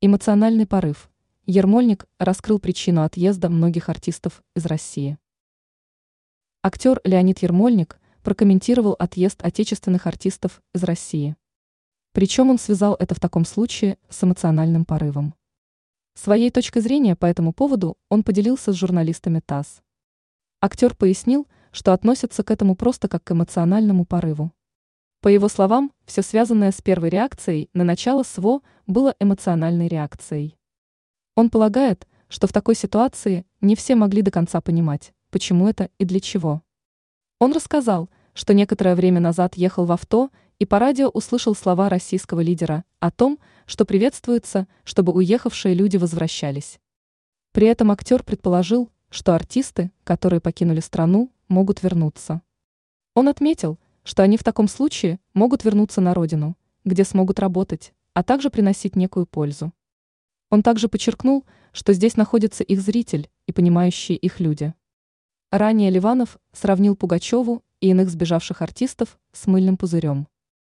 Эмоциональный порыв. Ермольник раскрыл причину отъезда многих артистов из России. Актер Леонид Ермольник прокомментировал отъезд отечественных артистов из России. Причем он связал это в таком случае с эмоциональным порывом. Своей точкой зрения по этому поводу он поделился с журналистами ТАСС. Актер пояснил, что относится к этому просто как к эмоциональному порыву. По его словам, все связанное с первой реакцией на начало СВО было эмоциональной реакцией. Он полагает, что в такой ситуации не все могли до конца понимать, почему это и для чего. Он рассказал, что некоторое время назад ехал в авто и по радио услышал слова российского лидера о том, что приветствуется, чтобы уехавшие люди возвращались. При этом актер предположил, что артисты, которые покинули страну, могут вернуться. Он отметил, что они в таком случае могут вернуться на родину, где смогут работать, а также приносить некую пользу. Он также подчеркнул, что здесь находится их зритель и понимающие их люди. Ранее Ливанов сравнил Пугачеву и иных сбежавших артистов с мыльным пузырем.